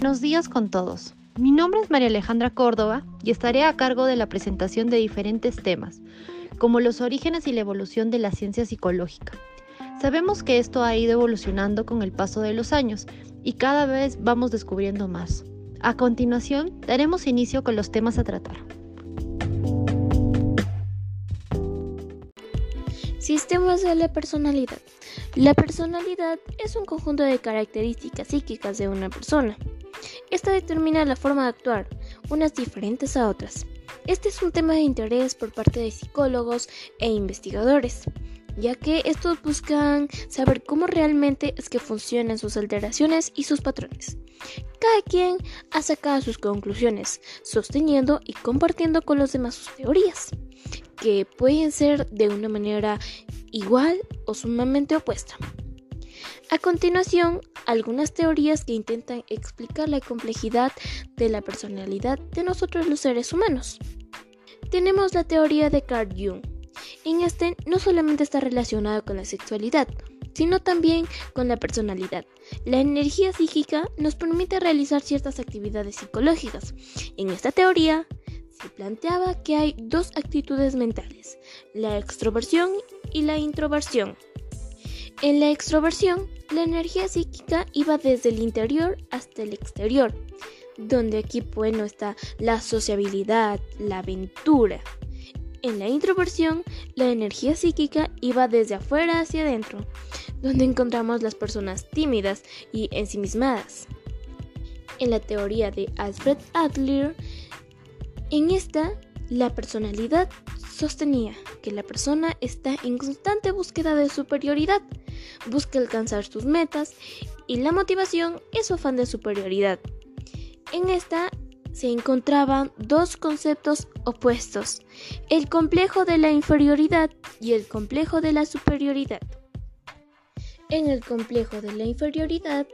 Buenos días con todos. Mi nombre es María Alejandra Córdoba y estaré a cargo de la presentación de diferentes temas, como los orígenes y la evolución de la ciencia psicológica. Sabemos que esto ha ido evolucionando con el paso de los años y cada vez vamos descubriendo más. A continuación, daremos inicio con los temas a tratar. Sistemas de la personalidad. La personalidad es un conjunto de características psíquicas de una persona. Esta determina la forma de actuar, unas diferentes a otras. Este es un tema de interés por parte de psicólogos e investigadores, ya que estos buscan saber cómo realmente es que funcionan sus alteraciones y sus patrones. Cada quien ha sacado sus conclusiones, sosteniendo y compartiendo con los demás sus teorías que pueden ser de una manera igual o sumamente opuesta. A continuación, algunas teorías que intentan explicar la complejidad de la personalidad de nosotros los seres humanos. Tenemos la teoría de Carl Jung. En este no solamente está relacionado con la sexualidad, sino también con la personalidad. La energía psíquica nos permite realizar ciertas actividades psicológicas. En esta teoría, se planteaba que hay dos actitudes mentales, la extroversión y la introversión. En la extroversión, la energía psíquica iba desde el interior hasta el exterior, donde aquí bueno está la sociabilidad, la aventura. En la introversión, la energía psíquica iba desde afuera hacia adentro, donde encontramos las personas tímidas y ensimismadas. En la teoría de Alfred Adler, en esta, la personalidad sostenía que la persona está en constante búsqueda de superioridad, busca alcanzar sus metas y la motivación es su afán de superioridad. En esta se encontraban dos conceptos opuestos, el complejo de la inferioridad y el complejo de la superioridad. En el complejo de la inferioridad,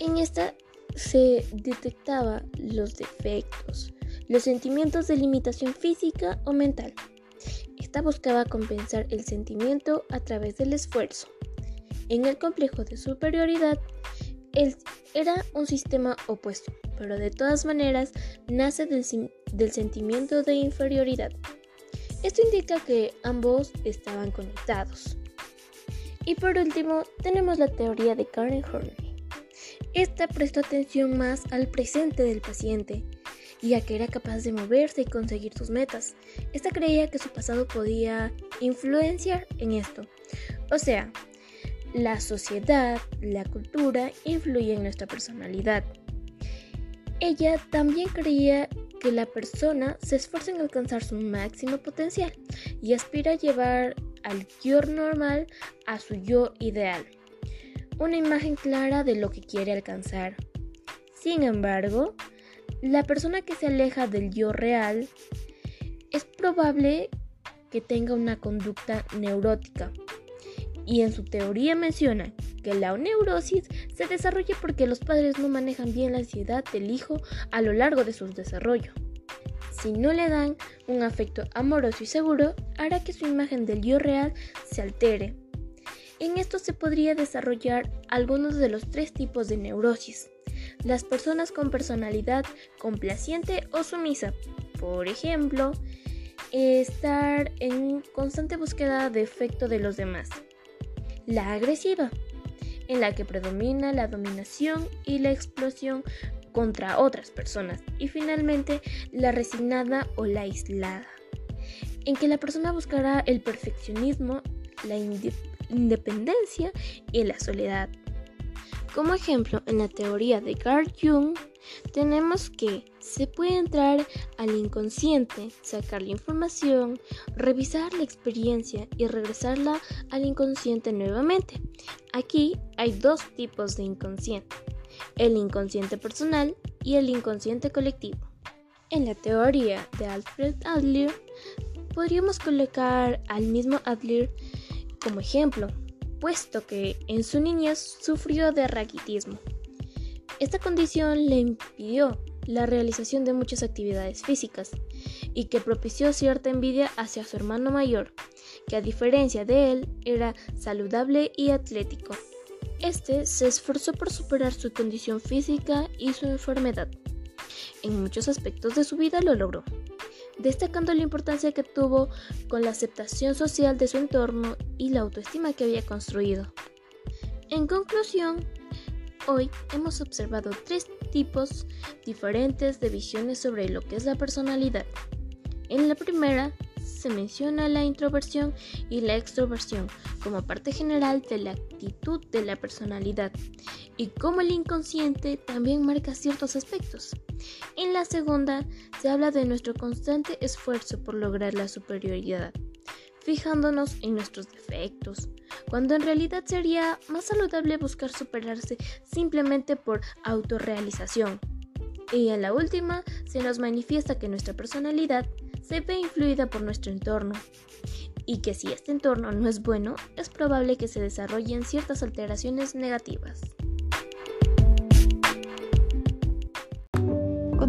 en esta se detectaba los defectos, los sentimientos de limitación física o mental. Esta buscaba compensar el sentimiento a través del esfuerzo. En el complejo de superioridad, él era un sistema opuesto, pero de todas maneras nace del, del sentimiento de inferioridad. Esto indica que ambos estaban conectados. Y por último, tenemos la teoría de Karen Horney. Esta prestó atención más al presente del paciente y a que era capaz de moverse y conseguir sus metas. Esta creía que su pasado podía influenciar en esto. O sea, la sociedad, la cultura influye en nuestra personalidad. Ella también creía que la persona se esfuerza en alcanzar su máximo potencial y aspira a llevar al yo normal a su yo ideal. Una imagen clara de lo que quiere alcanzar. Sin embargo, la persona que se aleja del yo real es probable que tenga una conducta neurótica. Y en su teoría menciona que la neurosis se desarrolla porque los padres no manejan bien la ansiedad del hijo a lo largo de su desarrollo. Si no le dan un afecto amoroso y seguro, hará que su imagen del yo real se altere. En esto se podría desarrollar algunos de los tres tipos de neurosis las personas con personalidad complaciente o sumisa. Por ejemplo, estar en constante búsqueda de efecto de los demás. La agresiva, en la que predomina la dominación y la explosión contra otras personas. Y finalmente, la resignada o la aislada, en que la persona buscará el perfeccionismo, la independencia y la soledad. Como ejemplo, en la teoría de Carl Jung, tenemos que se puede entrar al inconsciente, sacar la información, revisar la experiencia y regresarla al inconsciente nuevamente. Aquí hay dos tipos de inconsciente, el inconsciente personal y el inconsciente colectivo. En la teoría de Alfred Adler, podríamos colocar al mismo Adler como ejemplo, puesto que en su niñez sufrió de raquitismo. Esta condición le impidió la realización de muchas actividades físicas y que propició cierta envidia hacia su hermano mayor, que a diferencia de él era saludable y atlético. Este se esforzó por superar su condición física y su enfermedad. En muchos aspectos de su vida lo logró, destacando la importancia que tuvo con la aceptación social de su entorno y la autoestima que había construido. En conclusión, hoy hemos observado tres tipos diferentes de visiones sobre lo que es la personalidad. En la primera se menciona la introversión y la extroversión como parte general de la actitud de la personalidad y cómo el inconsciente también marca ciertos aspectos. En la segunda se habla de nuestro constante esfuerzo por lograr la superioridad, fijándonos en nuestros defectos, cuando en realidad sería más saludable buscar superarse simplemente por autorrealización. Y en la última se nos manifiesta que nuestra personalidad se ve influida por nuestro entorno y que si este entorno no es bueno, es probable que se desarrollen ciertas alteraciones negativas.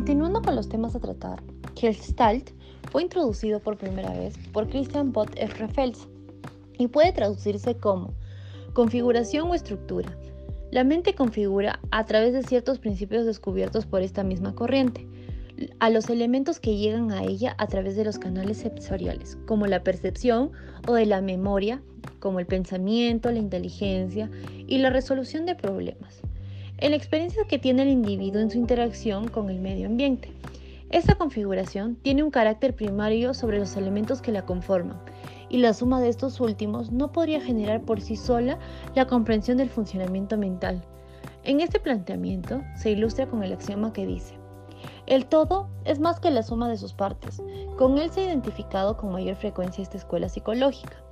Continuando con los temas a tratar, Gestalt fue introducido por primera vez por Christian Bott R. Fels y puede traducirse como configuración o estructura. La mente configura a través de ciertos principios descubiertos por esta misma corriente a los elementos que llegan a ella a través de los canales sensoriales, como la percepción o de la memoria, como el pensamiento, la inteligencia y la resolución de problemas. En la experiencia que tiene el individuo en su interacción con el medio ambiente. Esta configuración tiene un carácter primario sobre los elementos que la conforman, y la suma de estos últimos no podría generar por sí sola la comprensión del funcionamiento mental. En este planteamiento se ilustra con el axioma que dice, el todo es más que la suma de sus partes. Con él se ha identificado con mayor frecuencia esta escuela psicológica.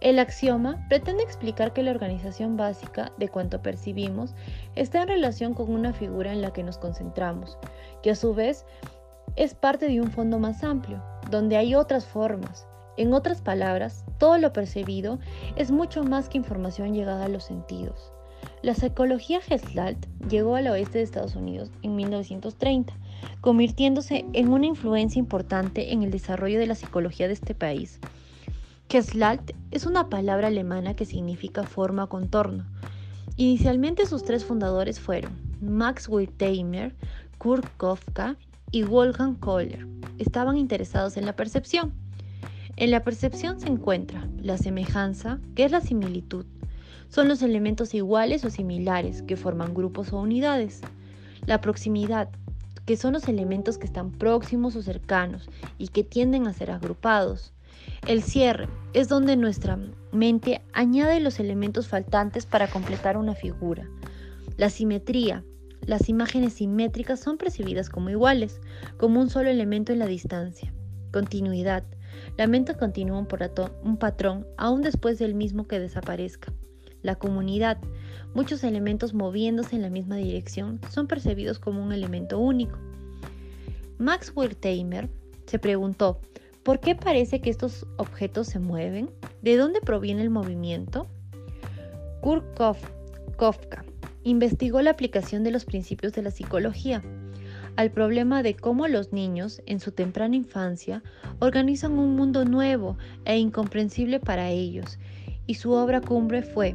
El axioma pretende explicar que la organización básica de cuanto percibimos está en relación con una figura en la que nos concentramos, que a su vez es parte de un fondo más amplio, donde hay otras formas. En otras palabras, todo lo percibido es mucho más que información llegada a los sentidos. La psicología Gestalt llegó al oeste de Estados Unidos en 1930 convirtiéndose en una influencia importante en el desarrollo de la psicología de este país. Gestalt es una palabra alemana que significa forma o contorno. Inicialmente sus tres fundadores fueron Max Wertheimer, Kurt Kofka y Wolfgang Kohler. Estaban interesados en la percepción. En la percepción se encuentra la semejanza, que es la similitud. Son los elementos iguales o similares que forman grupos o unidades. La proximidad, que son los elementos que están próximos o cercanos y que tienden a ser agrupados. El cierre es donde nuestra mente añade los elementos faltantes para completar una figura. La simetría. Las imágenes simétricas son percibidas como iguales, como un solo elemento en la distancia. Continuidad. La mente continúa un patrón aún después del mismo que desaparezca. La comunidad. Muchos elementos moviéndose en la misma dirección son percibidos como un elemento único. Max Wertheimer se preguntó, ¿por qué parece que estos objetos se mueven? ¿De dónde proviene el movimiento? Kurt Kofka investigó la aplicación de los principios de la psicología al problema de cómo los niños en su temprana infancia organizan un mundo nuevo e incomprensible para ellos, y su obra cumbre fue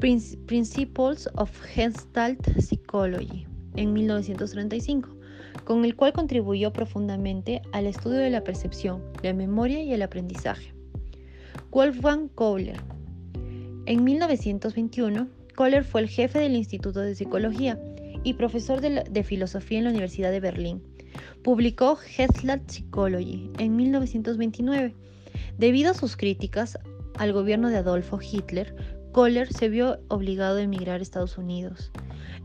Principles of Gestalt Psychology en 1935, con el cual contribuyó profundamente al estudio de la percepción, la memoria y el aprendizaje. Wolfgang Kohler. En 1921, Kohler fue el jefe del Instituto de Psicología y profesor de, filosofía en la Universidad de Berlín. Publicó Gestalt Psychology en 1929. Debido a sus críticas al gobierno de Adolfo Hitler, Kohler se vio obligado a emigrar a Estados Unidos.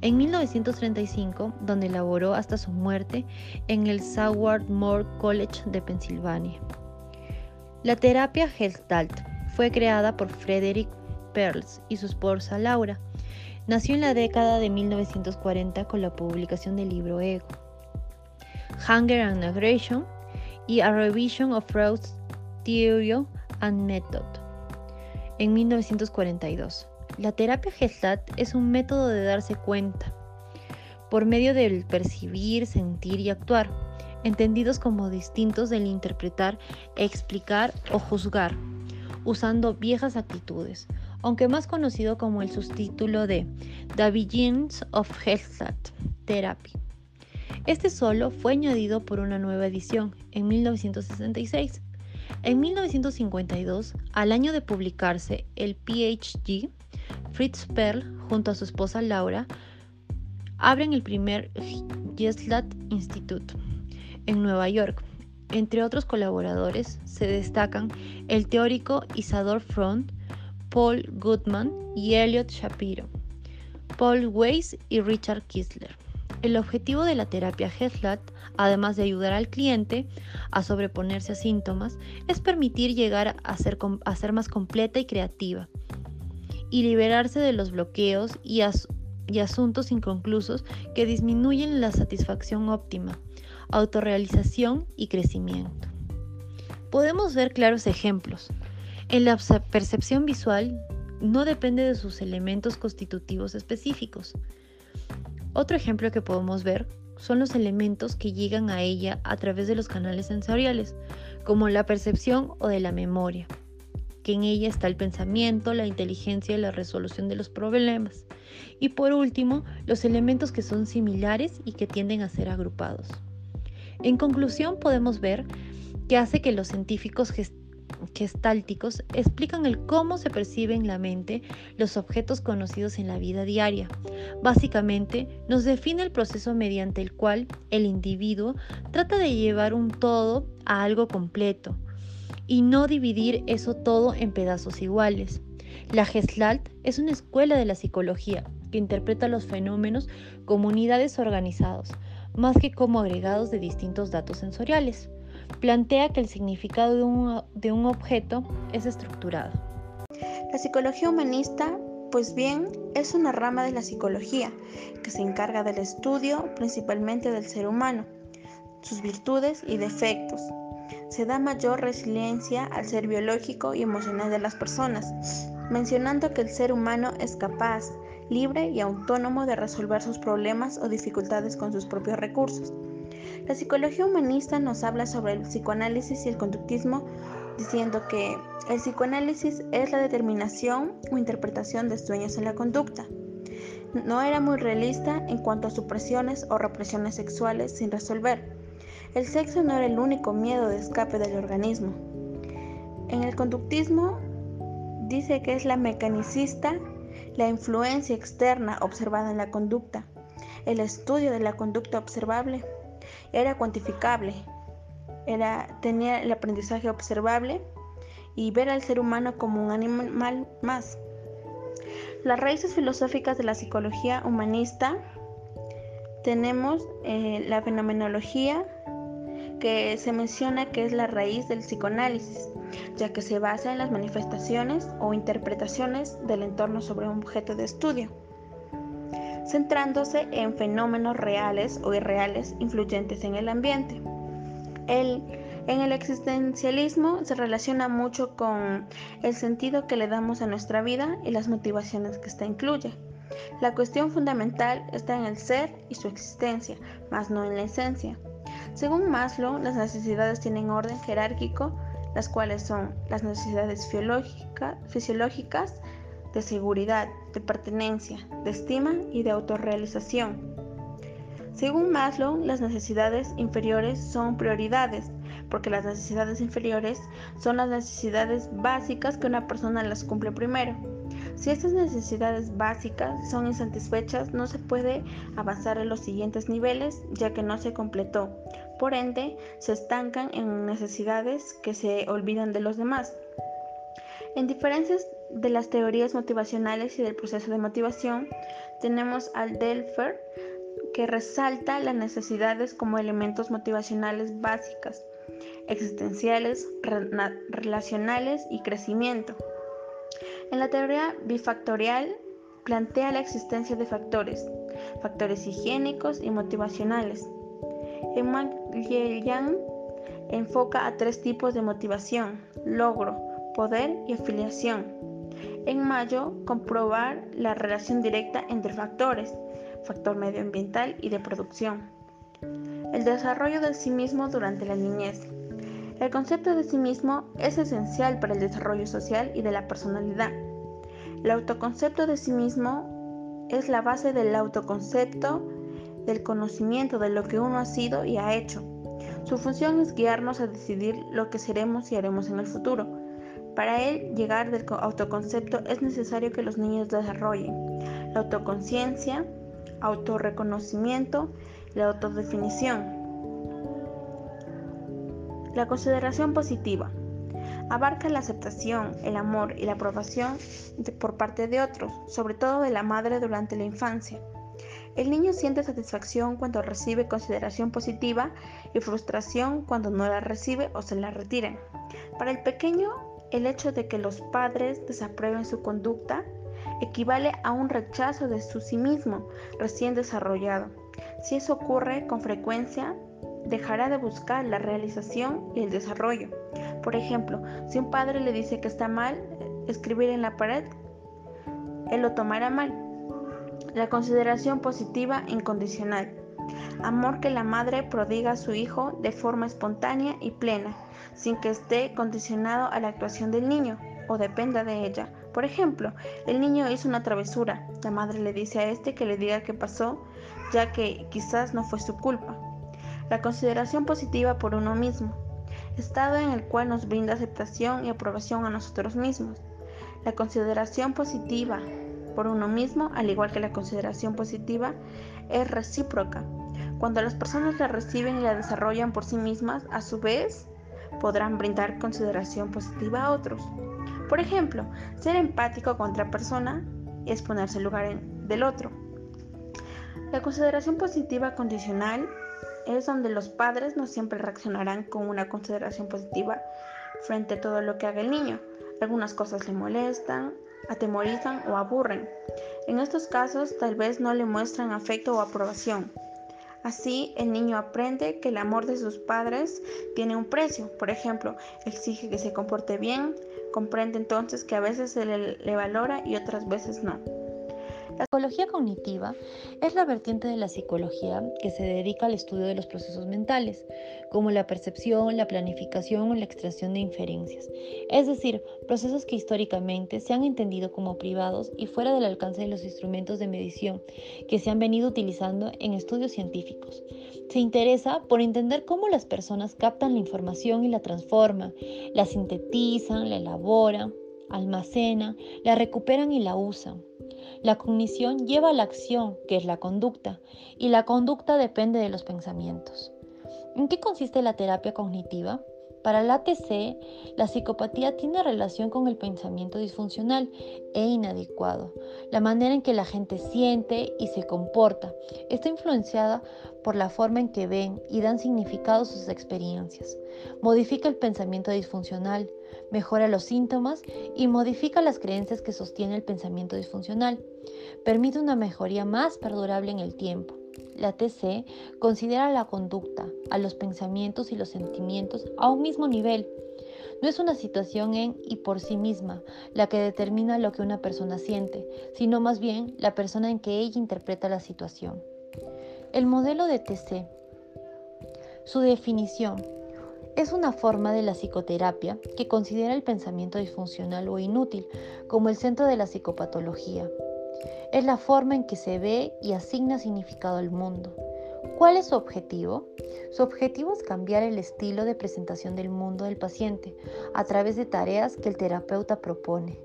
En 1935, donde laboró hasta su muerte en el Swarthmore College de Pensilvania. La terapia Gestalt fue creada por Frederick Perls y su esposa Laura. Nació en la década de 1940 con la publicación del libro Ego, Hunger and Aggression y A Revision of Freud's Theory and Method en 1942. La terapia Gestalt es un método de darse cuenta por medio del percibir, sentir y actuar, entendidos como distintos del interpretar, explicar o juzgar, usando viejas actitudes, aunque más conocido como el subtítulo de The Begins of Gestalt Therapy. Este solo fue añadido por una nueva edición en 1966. En 1952, al año de publicarse el PhD, Fritz Perl, junto a su esposa Laura, abren el primer Gestalt Institute en Nueva York. Entre otros colaboradores se destacan el teórico Isador Front, Paul Goodman y Elliot Shapiro, Paul Weiss y Richard Kistler. El objetivo de la terapia Gestalt, además de ayudar al cliente a sobreponerse a síntomas, es permitir llegar a ser, a ser más completa y creativa y liberarse de los bloqueos y, y asuntos inconclusos que disminuyen la satisfacción óptima, autorrealización y crecimiento. Podemos ver claros ejemplos. En la percepción visual no depende de sus elementos constitutivos específicos. Otro ejemplo que podemos ver son los elementos que llegan a ella a través de los canales sensoriales, como la percepción o de la memoria, que en ella está el pensamiento, la inteligencia y la resolución de los problemas. Y por último, los elementos que son similares y que tienden a ser agrupados. En conclusión, podemos ver que hace que los científicos gestálticos explican el cómo se perciben en la mente los objetos conocidos en la vida diaria. Básicamente, nos define el proceso mediante el cual el individuo trata de llevar un todo a algo completo y no dividir eso todo en pedazos iguales. La Gestalt es una escuela de la psicología que interpreta los fenómenos como unidades organizados, más que como agregados de distintos datos sensoriales plantea que el significado de un, objeto es estructurado. La psicología humanista, pues bien, es una rama de la psicología que se encarga del estudio principalmente del ser humano, sus virtudes y defectos. Se da mayor resiliencia al ser biológico y emocional de las personas, mencionando que el ser humano es capaz, libre y autónomo de resolver sus problemas o dificultades con sus propios recursos. La psicología humanista nos habla sobre el psicoanálisis y el conductismo diciendo que el psicoanálisis es la determinación o interpretación de sueños en la conducta. No era muy realista en cuanto a supresiones o represiones sexuales sin resolver. El sexo no era el único miedo de escape del organismo. En el conductismo dice que es la mecanicista la influencia externa observada en la conducta, el estudio de la conducta observable era cuantificable, era, tenía el aprendizaje observable y ver al ser humano como un animal más. Las raíces filosóficas de la psicología humanista tenemos eh, la fenomenología que se menciona que es la raíz del psicoanálisis, ya que se basa en las manifestaciones o interpretaciones del entorno sobre un objeto de estudio centrándose en fenómenos reales o irreales influyentes en el ambiente. El, en el existencialismo se relaciona mucho con el sentido que le damos a nuestra vida y las motivaciones que ésta incluye. La cuestión fundamental está en el ser y su existencia, más no en la esencia. Según Maslow, las necesidades tienen orden jerárquico, las cuales son las necesidades fisiológicas, de seguridad, de pertenencia, de estima y de autorrealización. Según Maslow, las necesidades inferiores son prioridades, porque las necesidades inferiores son las necesidades básicas que una persona las cumple primero. Si estas necesidades básicas son insatisfechas, no se puede avanzar en los siguientes niveles, ya que no se completó. Por ende, se estancan en necesidades que se olvidan de los demás. En diferencias de las teorías motivacionales y del proceso de motivación, tenemos al Delfer, que resalta las necesidades como elementos motivacionales básicas, existenciales, relacionales y crecimiento. En la teoría bifactorial plantea la existencia de factores, factores higiénicos y motivacionales. Yang enfoca a tres tipos de motivación, logro, poder y afiliación. En mayo, comprobar la relación directa entre factores, factor medioambiental y de producción. El desarrollo del sí mismo durante la niñez. El concepto de sí mismo es esencial para el desarrollo social y de la personalidad. El autoconcepto de sí mismo es la base del autoconcepto, del conocimiento de lo que uno ha sido y ha hecho. Su función es guiarnos a decidir lo que seremos y haremos en el futuro. Para él llegar del autoconcepto es necesario que los niños desarrollen la autoconciencia, autorreconocimiento la autodefinición. La consideración positiva abarca la aceptación, el amor y la aprobación por parte de otros, sobre todo de la madre durante la infancia. El niño siente satisfacción cuando recibe consideración positiva y frustración cuando no la recibe o se la retiran. Para el pequeño, el hecho de que los padres desaprueben su conducta equivale a un rechazo de su sí mismo recién desarrollado. Si eso ocurre con frecuencia, dejará de buscar la realización y el desarrollo. Por ejemplo, si un padre le dice que está mal escribir en la pared, él lo tomará mal. La consideración positiva incondicional. Amor que la madre prodiga a su hijo de forma espontánea y plena, sin que esté condicionado a la actuación del niño o dependa de ella. Por ejemplo, el niño hizo una travesura. La madre le dice a este que le diga qué pasó, ya que quizás no fue su culpa. La consideración positiva por uno mismo, estado en el cual nos brinda aceptación y aprobación a nosotros mismos. La consideración positiva por uno mismo, al igual que la consideración positiva, es recíproca. Cuando las personas la reciben y la desarrollan por sí mismas, a su vez, podrán brindar consideración positiva a otros. Por ejemplo, ser empático con otra persona es ponerse en lugar del otro. La consideración positiva condicional es donde los padres no siempre reaccionarán con una consideración positiva frente a todo lo que haga el niño. Algunas cosas le molestan, atemorizan o aburren. En estos casos tal vez no le muestran afecto o aprobación. Así, el niño aprende que el amor de sus padres tiene un precio. Por ejemplo, exige que se comporte bien, comprende entonces que a veces se le, le valora y otras veces no. La psicología cognitiva es la vertiente de la psicología que se dedica al estudio de los procesos mentales, como la percepción, la planificación o la extracción de inferencias, es decir, procesos que históricamente se han entendido como privados y fuera del alcance de los instrumentos de medición que se han venido utilizando en estudios científicos. Se interesa por entender cómo las personas captan la información y la transforman, la sintetizan, la elaboran, almacenan, la recuperan y la usan. La cognición lleva a la acción, que es la conducta, y la conducta depende de los pensamientos. ¿En qué consiste la terapia cognitiva? Para la ATC, la psicopatía tiene relación con el pensamiento disfuncional e inadecuado. La manera en que la gente siente y se comporta está influenciada por la forma en que ven y dan significado a sus experiencias. Modifica el pensamiento disfuncional, mejora los síntomas y modifica las creencias que sostiene el pensamiento disfuncional. Permite una mejoría más perdurable en el tiempo. La TC considera la conducta, a los pensamientos y los sentimientos a un mismo nivel. No es una situación en y por sí misma la que determina lo que una persona siente, sino más bien la persona en que ella interpreta la situación. El modelo de TC. Su definición es una forma de la psicoterapia que considera el pensamiento disfuncional o inútil como el centro de la psicopatología. Es la forma en que se ve y asigna significado al mundo. ¿Cuál es su objetivo? Su objetivo es cambiar el estilo de presentación del mundo del paciente a través de tareas que el terapeuta propone.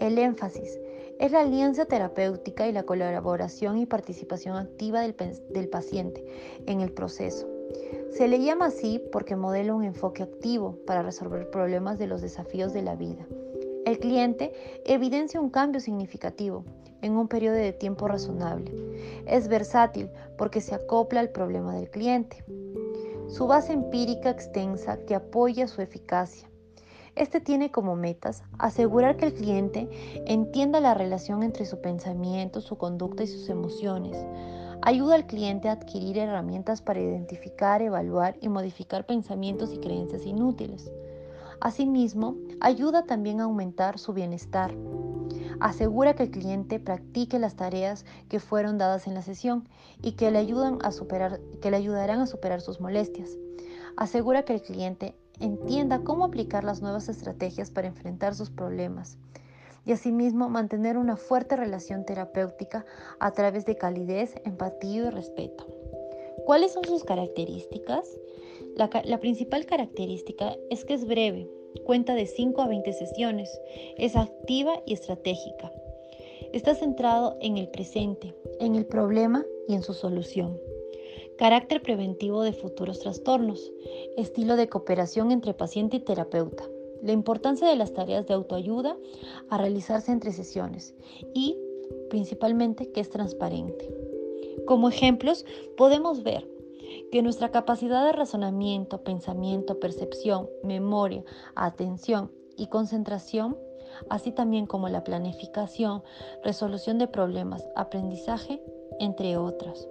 El énfasis es la alianza terapéutica y la colaboración y participación activa del, paciente en el proceso. Se le llama así porque modela un enfoque activo para resolver problemas de los desafíos de la vida. El cliente evidencia un cambio significativo en un periodo de tiempo razonable. Es versátil porque se acopla al problema del cliente. Su base empírica extensa que apoya su eficacia. Este tiene como metas asegurar que el cliente entienda la relación entre su pensamiento, su conducta y sus emociones, Ayuda al cliente a adquirir herramientas para identificar, evaluar y modificar pensamientos y creencias inútiles. Asimismo, ayuda también a aumentar su bienestar. Asegura que el cliente practique las tareas que fueron dadas en la sesión y que le, ayudan a superar, que le ayudarán a superar sus molestias. Asegura que el cliente entienda cómo aplicar las nuevas estrategias para enfrentar sus problemas. y asimismo mantener una fuerte relación terapéutica a través de calidez, empatía y respeto. ¿Cuáles son sus características? La, la, principal característica es que es breve, cuenta de 5 a 20 sesiones, es activa y estratégica. Está centrado en el presente, en el problema y en su solución. Carácter preventivo de futuros trastornos. Estilo de cooperación entre paciente y terapeuta. La importancia de las tareas de autoayuda a realizarse entre sesiones y principalmente que es transparente. Como ejemplos, podemos ver que nuestra capacidad de razonamiento, pensamiento, percepción, memoria, atención y concentración, así también como la planificación, resolución de problemas, aprendizaje, entre otras.